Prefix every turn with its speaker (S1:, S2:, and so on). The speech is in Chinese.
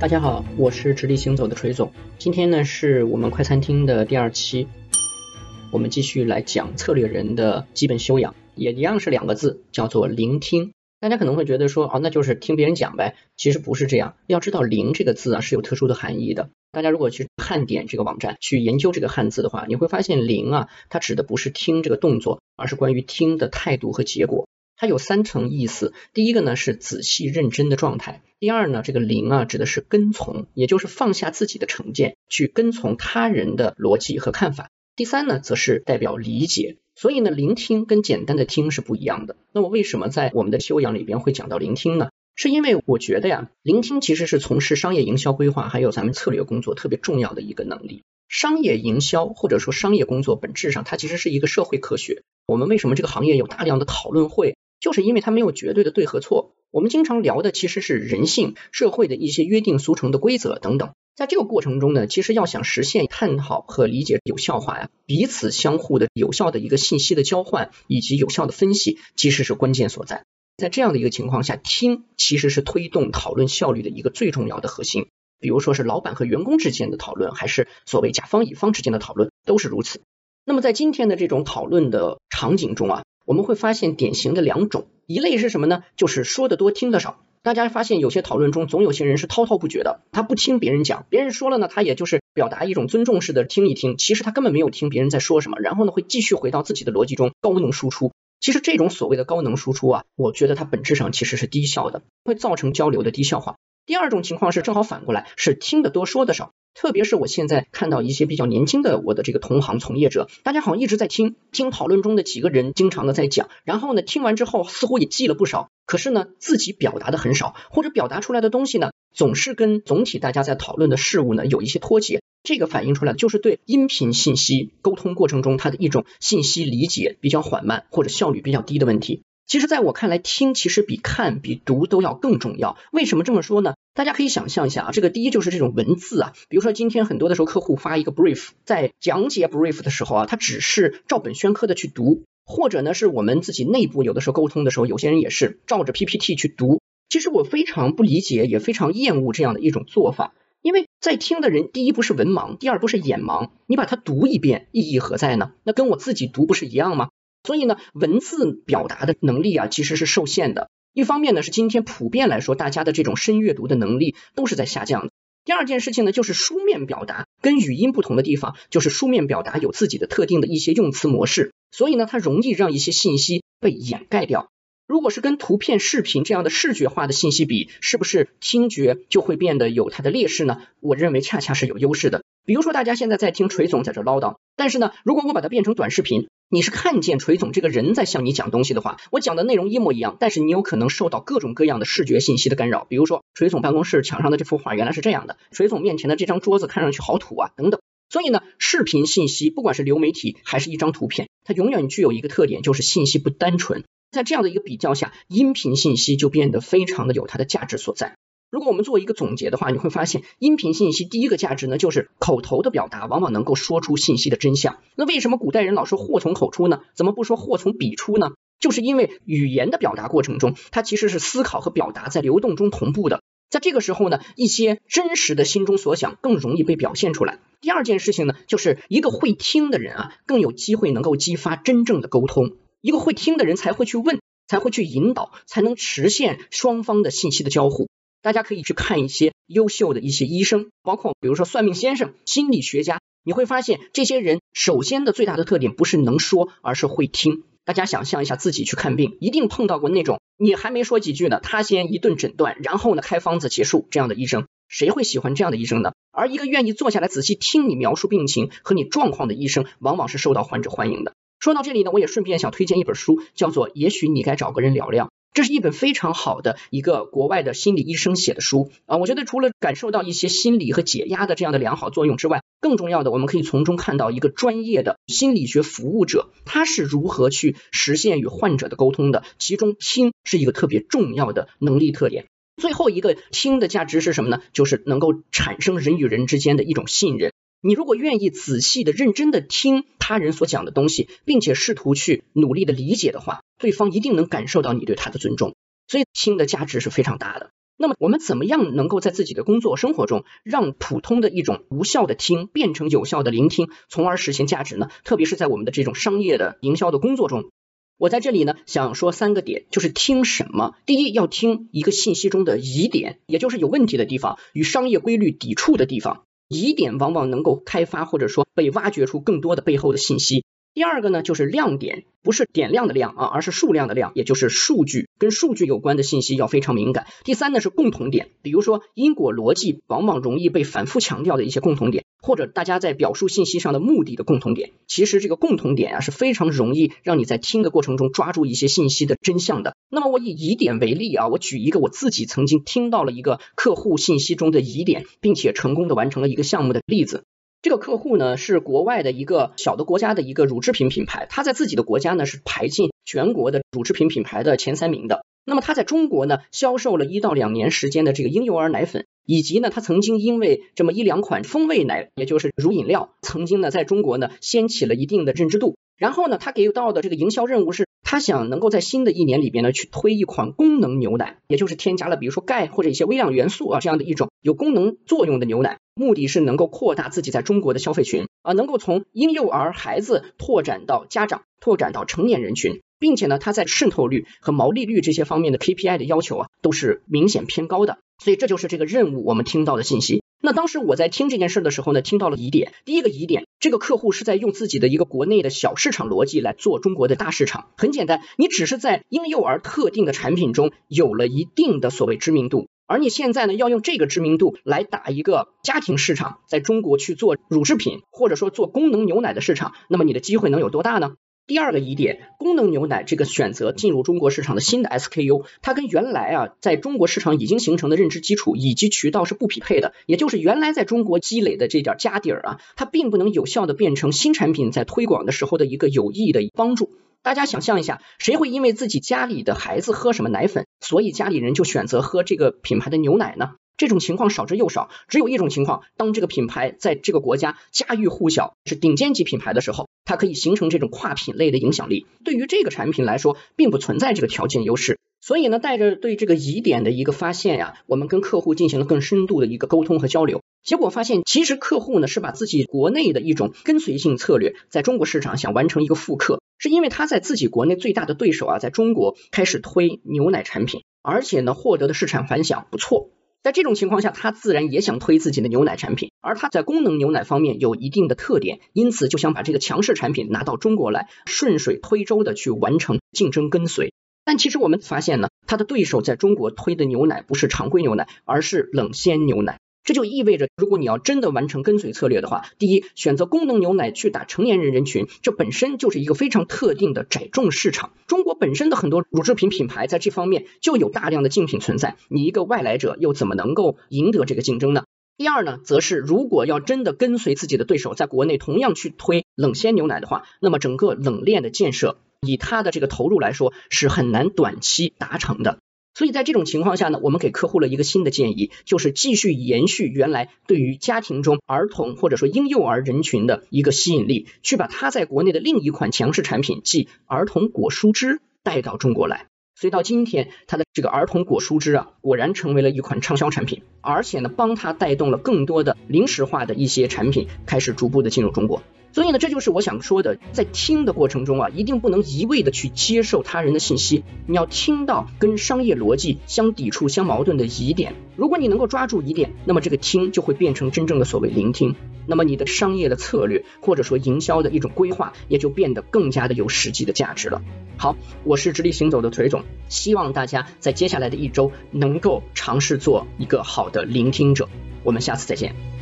S1: 大家好，我是直立行走的锤总。今天呢是我们快餐厅的第二期，我们继续来讲策略人的基本修养，也一样是两个字，叫做聆听。大家可能会觉得说，哦，那就是听别人讲呗。其实不是这样，要知道“聆”这个字啊是有特殊的含义的。大家如果去汉典这个网站去研究这个汉字的话，你会发现“聆”啊，它指的不是听这个动作，而是关于听的态度和结果。它有三层意思，第一个呢是仔细认真的状态，第二呢这个聆啊指的是跟从，也就是放下自己的成见，去跟从他人的逻辑和看法，第三呢则是代表理解。所以呢聆听跟简单的听是不一样的。那我为什么在我们的修养里边会讲到聆听呢？是因为我觉得呀，聆听其实是从事商业营销规划还有咱们策略工作特别重要的一个能力。商业营销或者说商业工作本质上它其实是一个社会科学。我们为什么这个行业有大量的讨论会？就是因为它没有绝对的对和错，我们经常聊的其实是人性、社会的一些约定俗成的规则等等。在这个过程中呢，其实要想实现探讨和理解有效化呀，彼此相互的有效的一个信息的交换以及有效的分析，其实是关键所在。在这样的一个情况下，听其实是推动讨论效率的一个最重要的核心。比如说是老板和员工之间的讨论，还是所谓甲方乙方之间的讨论，都是如此。那么在今天的这种讨论的场景中啊。我们会发现典型的两种，一类是什么呢？就是说的多听的少。大家发现有些讨论中总有些人是滔滔不绝的，他不听别人讲，别人说了呢，他也就是表达一种尊重式的听一听，其实他根本没有听别人在说什么，然后呢会继续回到自己的逻辑中高能输出。其实这种所谓的高能输出啊，我觉得它本质上其实是低效的，会造成交流的低效化。第二种情况是正好反过来，是听得多说的少。特别是我现在看到一些比较年轻的我的这个同行从业者，大家好像一直在听听讨论中的几个人经常的在讲，然后呢听完之后似乎也记了不少，可是呢自己表达的很少，或者表达出来的东西呢总是跟总体大家在讨论的事物呢有一些脱节，这个反映出来就是对音频信息沟通过程中它的一种信息理解比较缓慢或者效率比较低的问题。其实，在我看来，听其实比看、比读都要更重要。为什么这么说呢？大家可以想象一下啊，这个第一就是这种文字啊，比如说今天很多的时候，客户发一个 brief，在讲解 brief 的时候啊，他只是照本宣科的去读，或者呢是我们自己内部有的时候沟通的时候，有些人也是照着 PPT 去读。其实我非常不理解，也非常厌恶这样的一种做法，因为在听的人，第一不是文盲，第二不是眼盲，你把它读一遍，意义何在呢？那跟我自己读不是一样吗？所以呢，文字表达的能力啊，其实是受限的。一方面呢，是今天普遍来说，大家的这种深阅读的能力都是在下降的。第二件事情呢，就是书面表达跟语音不同的地方，就是书面表达有自己的特定的一些用词模式，所以呢，它容易让一些信息被掩盖掉。如果是跟图片、视频这样的视觉化的信息比，是不是听觉就会变得有它的劣势呢？我认为恰恰是有优势的。比如说，大家现在在听锤总在这唠叨，但是呢，如果我把它变成短视频。你是看见锤总这个人在向你讲东西的话，我讲的内容一模一样，但是你有可能受到各种各样的视觉信息的干扰，比如说锤总办公室墙上的这幅画原来是这样的，锤总面前的这张桌子看上去好土啊，等等。所以呢，视频信息不管是流媒体还是一张图片，它永远具有一个特点，就是信息不单纯。在这样的一个比较下，音频信息就变得非常的有它的价值所在。如果我们做一个总结的话，你会发现，音频信息第一个价值呢，就是口头的表达往往能够说出信息的真相。那为什么古代人老说祸从口出呢？怎么不说祸从笔出呢？就是因为语言的表达过程中，它其实是思考和表达在流动中同步的。在这个时候呢，一些真实的心中所想更容易被表现出来。第二件事情呢，就是一个会听的人啊，更有机会能够激发真正的沟通。一个会听的人才会去问，才会去引导，才能实现双方的信息的交互。大家可以去看一些优秀的一些医生，包括比如说算命先生、心理学家，你会发现这些人首先的最大的特点不是能说，而是会听。大家想象一下自己去看病，一定碰到过那种你还没说几句呢，他先一顿诊断，然后呢开方子结束这样的医生，谁会喜欢这样的医生呢？而一个愿意坐下来仔细听你描述病情和你状况的医生，往往是受到患者欢迎的。说到这里呢，我也顺便想推荐一本书，叫做《也许你该找个人聊聊》。这是一本非常好的一个国外的心理医生写的书啊，我觉得除了感受到一些心理和解压的这样的良好作用之外，更重要的，我们可以从中看到一个专业的心理学服务者他是如何去实现与患者的沟通的，其中听是一个特别重要的能力特点。最后一个听的价值是什么呢？就是能够产生人与人之间的一种信任。你如果愿意仔细的、认真的听他人所讲的东西，并且试图去努力的理解的话，对方一定能感受到你对他的尊重。所以听的价值是非常大的。那么我们怎么样能够在自己的工作生活中，让普通的一种无效的听变成有效的聆听，从而实现价值呢？特别是在我们的这种商业的营销的工作中，我在这里呢想说三个点，就是听什么。第一，要听一个信息中的疑点，也就是有问题的地方，与商业规律抵触的地方。疑点往往能够开发或者说被挖掘出更多的背后的信息。第二个呢，就是亮点，不是点亮的亮啊，而是数量的量，也就是数据跟数据有关的信息要非常敏感。第三呢是共同点，比如说因果逻辑往往容易被反复强调的一些共同点，或者大家在表述信息上的目的的共同点。其实这个共同点啊是非常容易让你在听的过程中抓住一些信息的真相的。那么我以疑点为例啊，我举一个我自己曾经听到了一个客户信息中的疑点，并且成功的完成了一个项目的例子。这个客户呢是国外的一个小的国家的一个乳制品品牌，他在自己的国家呢是排进全国的乳制品品牌的前三名的。那么他在中国呢销售了一到两年时间的这个婴幼儿奶粉，以及呢他曾经因为这么一两款风味奶，也就是乳饮料，曾经呢在中国呢掀起了一定的认知度。然后呢他给到的这个营销任务是。他想能够在新的一年里边呢，去推一款功能牛奶，也就是添加了比如说钙或者一些微量元素啊这样的一种有功能作用的牛奶，目的是能够扩大自己在中国的消费群啊，能够从婴幼儿孩子拓展到家长，拓展到成年人群，并且呢，它在渗透率和毛利率这些方面的 KPI 的要求啊，都是明显偏高的，所以这就是这个任务我们听到的信息。那当时我在听这件事的时候呢，听到了疑点。第一个疑点，这个客户是在用自己的一个国内的小市场逻辑来做中国的大市场。很简单，你只是在婴幼儿特定的产品中有了一定的所谓知名度，而你现在呢要用这个知名度来打一个家庭市场，在中国去做乳制品或者说做功能牛奶的市场，那么你的机会能有多大呢？第二个疑点，功能牛奶这个选择进入中国市场的新的 SKU，它跟原来啊在中国市场已经形成的认知基础以及渠道是不匹配的，也就是原来在中国积累的这点家底儿啊，它并不能有效的变成新产品在推广的时候的一个有益的帮助。大家想象一下，谁会因为自己家里的孩子喝什么奶粉，所以家里人就选择喝这个品牌的牛奶呢？这种情况少之又少，只有一种情况，当这个品牌在这个国家家喻户晓，是顶尖级品牌的时候，它可以形成这种跨品类的影响力。对于这个产品来说，并不存在这个条件优势。所以呢，带着对这个疑点的一个发现呀，我们跟客户进行了更深度的一个沟通和交流。结果发现，其实客户呢是把自己国内的一种跟随性策略，在中国市场想完成一个复刻，是因为他在自己国内最大的对手啊，在中国开始推牛奶产品，而且呢获得的市场反响不错。在这种情况下，他自然也想推自己的牛奶产品，而他在功能牛奶方面有一定的特点，因此就想把这个强势产品拿到中国来，顺水推舟的去完成竞争跟随。但其实我们发现呢，他的对手在中国推的牛奶不是常规牛奶，而是冷鲜牛奶。这就意味着，如果你要真的完成跟随策略的话，第一，选择功能牛奶去打成年人人群，这本身就是一个非常特定的窄众市场。中国本身的很多乳制品品牌在这方面就有大量的竞品存在，你一个外来者又怎么能够赢得这个竞争呢？第二呢，则是如果要真的跟随自己的对手在国内同样去推冷鲜牛奶的话，那么整个冷链的建设，以它的这个投入来说，是很难短期达成的。所以在这种情况下呢，我们给客户了一个新的建议，就是继续延续原来对于家庭中儿童或者说婴幼儿人群的一个吸引力，去把它在国内的另一款强势产品，即儿童果蔬汁带到中国来。所以到今天，它的这个儿童果蔬汁啊，果然成为了一款畅销产品，而且呢，帮它带动了更多的零食化的一些产品开始逐步的进入中国。所以呢，这就是我想说的，在听的过程中啊，一定不能一味的去接受他人的信息，你要听到跟商业逻辑相抵触、相矛盾的疑点。如果你能够抓住疑点，那么这个听就会变成真正的所谓聆听，那么你的商业的策略或者说营销的一种规划也就变得更加的有实际的价值了。好，我是直立行走的腿总，希望大家在接下来的一周能够尝试做一个好的聆听者。我们下次再见。